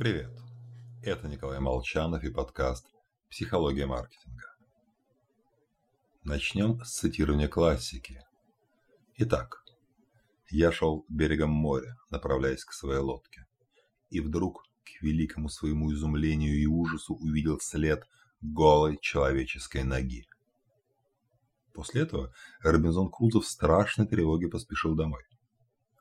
Привет! Это Николай Молчанов и подкаст «Психология маркетинга». Начнем с цитирования классики. Итак, я шел берегом моря, направляясь к своей лодке, и вдруг, к великому своему изумлению и ужасу, увидел след голой человеческой ноги. После этого Робинзон Крузо в страшной тревоге поспешил домой.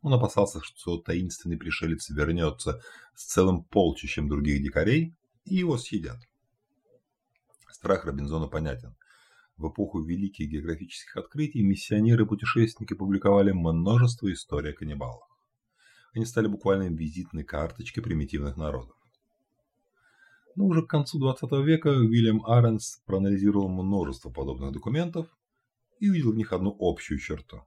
Он опасался, что таинственный пришелец вернется с целым полчищем других дикарей и его съедят. Страх Робинзона понятен. В эпоху великих географических открытий миссионеры-путешественники публиковали множество историй о каннибалах. Они стали буквально визитной карточкой примитивных народов. Но уже к концу 20 века Уильям Аренс проанализировал множество подобных документов и увидел в них одну общую черту.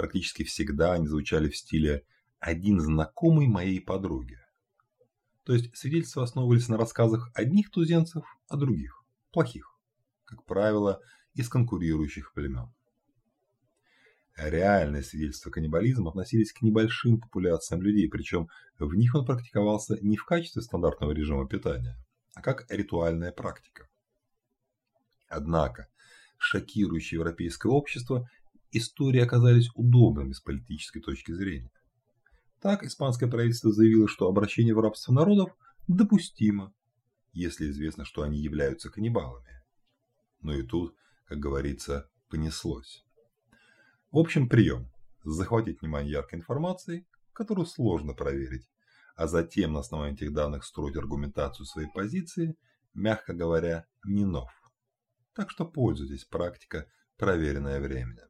Практически всегда они звучали в стиле «один знакомый моей подруги». То есть свидетельства основывались на рассказах одних туземцев о других, плохих, как правило, из конкурирующих племен. Реальные свидетельства каннибализма относились к небольшим популяциям людей, причем в них он практиковался не в качестве стандартного режима питания, а как ритуальная практика. Однако, шокирующее европейское общество истории оказались удобными с политической точки зрения. Так, испанское правительство заявило, что обращение в рабство народов допустимо, если известно, что они являются каннибалами. Но и тут, как говорится, понеслось. В общем, прием – захватить внимание яркой информацией, которую сложно проверить, а затем на основании этих данных строить аргументацию своей позиции, мягко говоря, не нов. Так что пользуйтесь, практика, проверенная временем.